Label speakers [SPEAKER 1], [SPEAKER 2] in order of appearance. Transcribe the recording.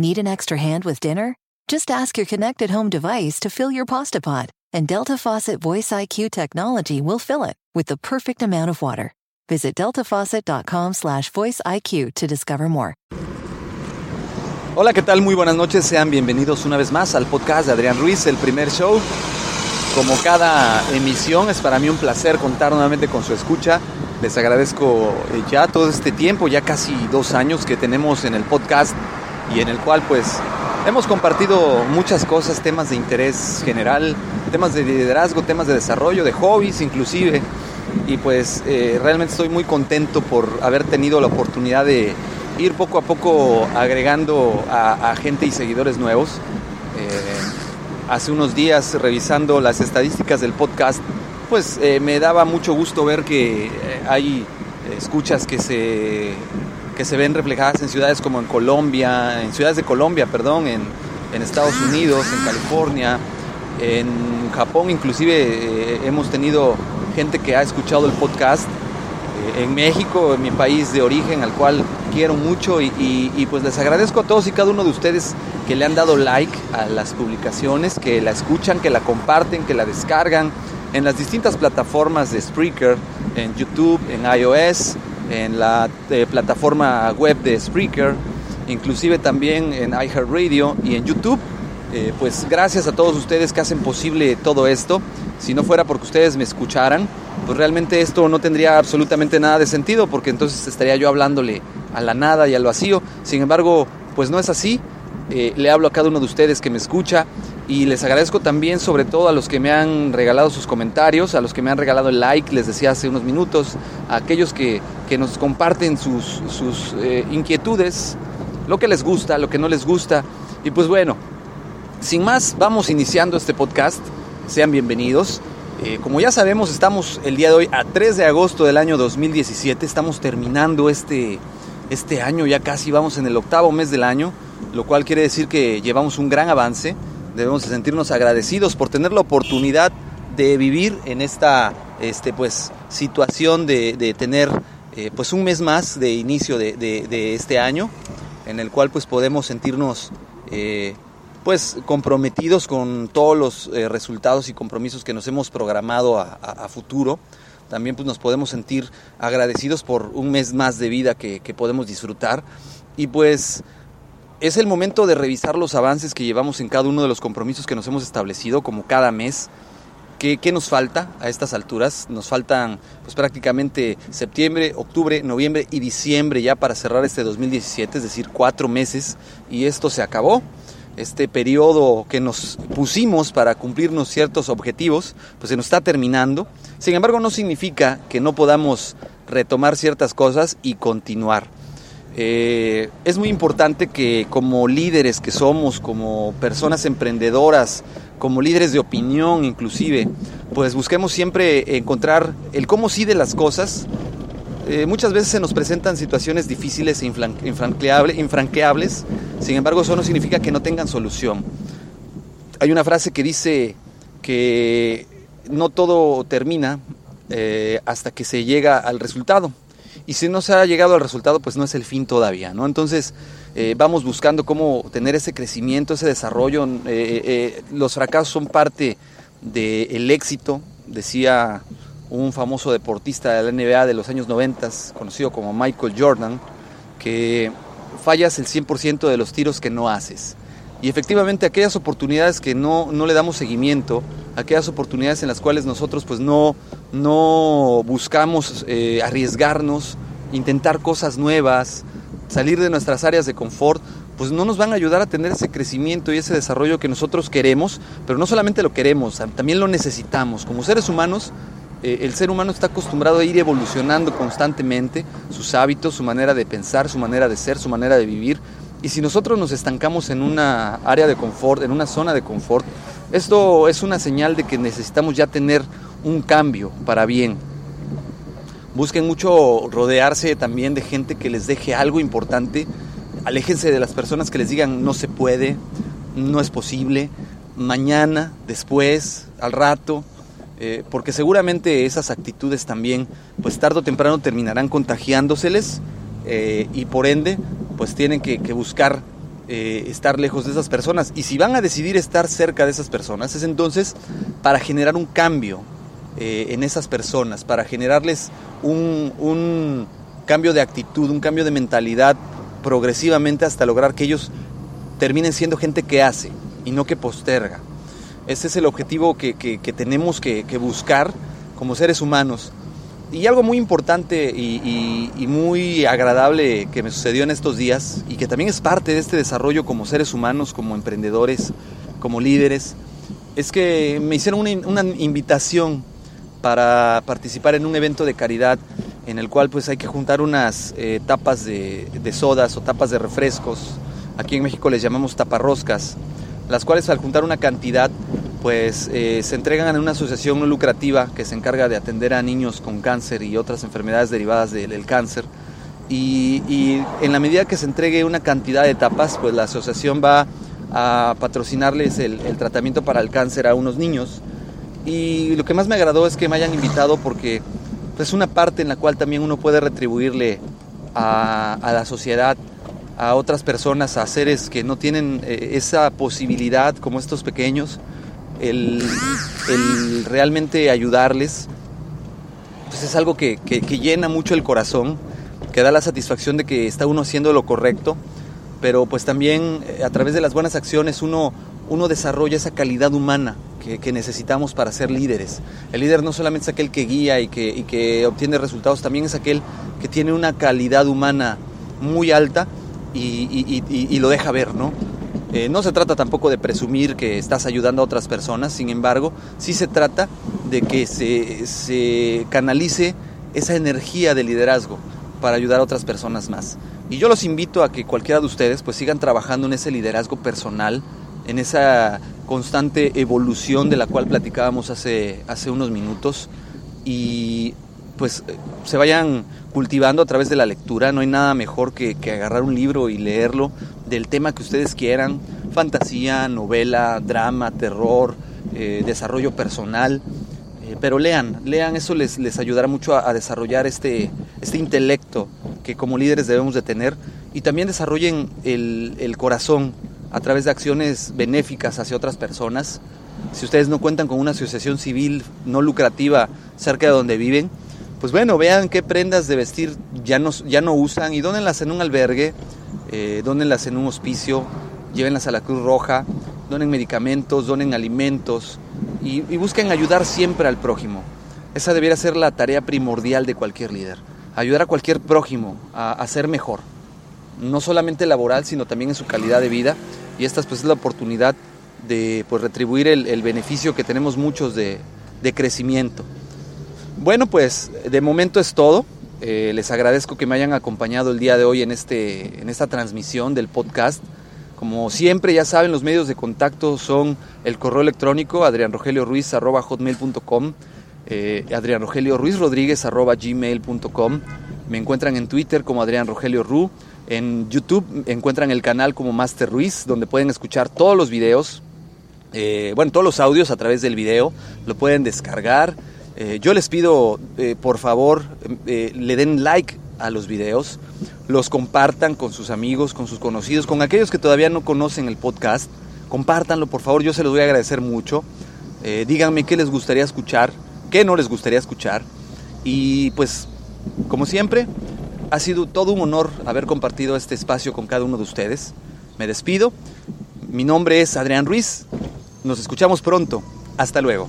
[SPEAKER 1] Need an extra hand with dinner? Just ask your connected home device to fill your pasta pot, and Delta Faucet Voice IQ technology will fill it with the perfect amount of water. Visit deltafaucet.com/voice IQ to discover more.
[SPEAKER 2] Hola, ¿qué tal? Muy buenas noches. Sean bienvenidos una vez más al podcast de Adrián Ruiz, el primer show. Como cada emisión, es para mí un placer contar nuevamente con su escucha. Les agradezco ya todo este tiempo, ya casi dos años que tenemos en el podcast y en el cual pues hemos compartido muchas cosas, temas de interés general, temas de liderazgo, temas de desarrollo, de hobbies inclusive. Y pues eh, realmente estoy muy contento por haber tenido la oportunidad de ir poco a poco agregando a, gente y seguidores nuevos. Eh, hace unos días revisando las estadísticas del podcast, pues eh, me daba mucho gusto ver que hay escuchas que se, que se ven reflejadas en ciudades como en Colombia, en ciudades de Colombia, perdón, en, en Estados Unidos, en California, en Japón inclusive eh, hemos tenido gente que ha escuchado el podcast, eh, en México, en mi país de origen, al cual quiero mucho y, pues les agradezco a todos y cada uno de ustedes que le han dado like a las publicaciones, que la escuchan, que la comparten, que la descargan en las distintas plataformas de Spreaker, en YouTube, en iOS, en la eh, plataforma web de Spreaker, inclusive también en iHeartRadio y en YouTube. Eh, pues gracias a todos ustedes que hacen posible todo esto. Si no fuera porque ustedes me escucharan, pues realmente esto no tendría absolutamente nada de sentido, porque entonces estaría yo hablándole a la nada y al vacío. Sin embargo, pues no es así. Eh, le hablo a cada uno de ustedes que me escucha y les agradezco también sobre todo a los que me han regalado sus comentarios, a los que me han regalado el like, les decía hace unos minutos, a aquellos que, que nos comparten sus, sus eh, inquietudes, lo que les gusta, lo que no les gusta. Y pues bueno, sin más, vamos iniciando este podcast. Sean bienvenidos. Eh, como ya sabemos, estamos el día de hoy a 3 de agosto del año 2017. Estamos terminando este, este año, ya casi vamos en el octavo mes del año, lo cual quiere decir que llevamos un gran avance. Debemos de sentirnos agradecidos por tener la oportunidad de vivir en esta este, pues, situación de, de tener eh, pues, un mes más de inicio de, de- este año, en el cual pues, podemos sentirnos eh, pues comprometidos con todos los eh, resultados y compromisos que nos hemos programado a, a- a futuro. También pues nos podemos sentir agradecidos por un mes más de vida que, que podemos disfrutar. Y pues es el momento de revisar los avances que llevamos en cada uno de los compromisos que nos hemos establecido, como cada mes. ¿Qué, nos falta a estas alturas? Nos faltan pues prácticamente septiembre, octubre, noviembre y diciembre ya para cerrar este 2017, es decir, cuatro meses y esto se acabó. Este periodo que nos pusimos para cumplirnos ciertos objetivos, pues se nos está terminando. Sin embargo, no significa que no podamos retomar ciertas cosas y continuar. Eh, es muy importante que como líderes que somos, como personas emprendedoras, como líderes de opinión inclusive, pues busquemos siempre encontrar el cómo sí de las cosas. Eh, muchas veces se nos presentan situaciones difíciles e infran- infranqueable- infranqueables, sin embargo eso no significa que no tengan solución. Hay una frase que dice que no todo termina eh, hasta que se llega al resultado. Y si no se ha llegado al resultado, pues no es el fin todavía, ¿no? Entonces, eh, vamos buscando cómo tener ese crecimiento, ese desarrollo. Eh, eh, los fracasos son parte del éxito, decía un famoso deportista de la NBA de los años 90, conocido como Michael Jordan, que fallas el 100% de los tiros que no haces. Y efectivamente aquellas oportunidades que no, no le damos seguimiento, aquellas oportunidades en las cuales nosotros pues no, no buscamos eh, arriesgarnos, intentar cosas nuevas, salir de nuestras áreas de confort, pues no nos van a ayudar a tener ese crecimiento y ese desarrollo que nosotros queremos, pero no solamente lo queremos, también lo necesitamos. Como seres humanos, eh, el ser humano está acostumbrado a ir evolucionando constantemente sus hábitos, su manera de pensar, su manera de ser, su manera de vivir. Y si nosotros nos estancamos en una área de confort, en una zona de confort, esto es una señal de que necesitamos ya tener un cambio para bien. Busquen mucho rodearse también de gente que les deje algo importante. Aléjense de las personas que les digan no se puede, no es posible, mañana, después, al rato, eh, porque seguramente esas actitudes también, pues tarde o temprano terminarán contagiándoseles eh, y por ende, pues tienen que, buscar eh, estar lejos de esas personas. Y si van a decidir estar cerca de esas personas, es entonces para generar un cambio en esas personas, para generarles un, un cambio de actitud, un cambio de mentalidad progresivamente hasta lograr que ellos terminen siendo gente que hace y no que posterga. Ese es el objetivo que, tenemos que, buscar como seres humanos. Y algo muy importante y, muy agradable que me sucedió en estos días y que también es parte de este desarrollo como seres humanos, como emprendedores, como líderes, es que me hicieron una, invitación para participar en un evento de caridad en el cual pues hay que juntar unas eh, tapas de, de, sodas o tapas de refrescos. Aquí en México les llamamos taparroscas las cuales al juntar una cantidad pues eh, se entregan a una asociación no lucrativa que se encarga de atender a niños con cáncer y otras enfermedades derivadas del, cáncer. Y, en la medida que se entregue una cantidad de tapas, pues la asociación va a patrocinarles el, tratamiento para el cáncer a unos niños. Y lo que más me agradó es que me hayan invitado porque es pues, una parte en la cual también uno puede retribuirle a, a la sociedad a otras personas, a seres que no tienen eh, esa posibilidad como estos pequeños, el, realmente ayudarles, pues es algo que, llena mucho el corazón, que da la satisfacción de que está uno haciendo lo correcto, pero pues también eh, a través de las buenas acciones uno, uno desarrolla esa calidad humana que, necesitamos para ser líderes. El líder no solamente es aquel que guía y que, y que obtiene resultados, también es aquel que tiene una calidad humana muy alta y, lo deja ver, ¿no? Eh, no se trata tampoco de presumir que estás ayudando a otras personas, sin embargo, sí se trata de que se, canalice esa energía de liderazgo para ayudar a otras personas más. Y yo los invito a que cualquiera de ustedes pues sigan trabajando en ese liderazgo personal, en esa constante evolución de la cual platicábamos hace, hace unos minutos y pues se vayan cultivando a través de la lectura. No hay nada mejor que, agarrar un libro y leerlo del tema que ustedes quieran. Fantasía, novela, drama, terror, eh, desarrollo personal. Eh, pero lean, lean, eso les, les ayudará mucho a, desarrollar este, este intelecto que como líderes debemos de tener. Y también desarrollen el, el corazón a través de acciones benéficas hacia otras personas. Si ustedes no cuentan con una asociación civil no lucrativa cerca de donde viven, pues bueno, vean qué prendas de vestir ya no, ya no usan y dónenlas en un albergue, eh, dónenlas en un hospicio, llévenlas a la Cruz Roja, donen medicamentos, donen alimentos y, busquen ayudar siempre al prójimo. Esa debiera ser la tarea primordial de cualquier líder, ayudar a cualquier prójimo a, ser mejor, no solamente laboral, sino también en su calidad de vida y esta pues, es la oportunidad de pues, retribuir el, beneficio que tenemos muchos de, de crecimiento. Bueno, pues de momento es todo. Eh, les agradezco que me hayan acompañado el día de hoy en, este, en esta transmisión del podcast. Como siempre, ya saben, los medios de contacto son el correo electrónico adrianrogelioruiz.com, eh, Adrián Rogelio Ruiz Rodríguez gmail.com. Me encuentran en Twitter como Adrián Rogelio Ru. En YouTube encuentran el canal como Master Ruiz, donde pueden escuchar todos los videos, eh, bueno, todos los audios a través del video. Lo pueden descargar eh, yo les pido, eh, por favor, eh, le den like a los videos, los compartan con sus amigos, con sus conocidos, con aquellos que todavía no conocen el podcast. Compártanlo, por favor, yo se los voy a agradecer mucho. díganme qué les gustaría escuchar, qué no les gustaría escuchar. Y pues, como siempre, Ha sido todo un honor haber compartido este espacio con cada uno de ustedes. Me despido. Mi nombre es Adrián Ruiz. Nos escuchamos pronto. Hasta luego.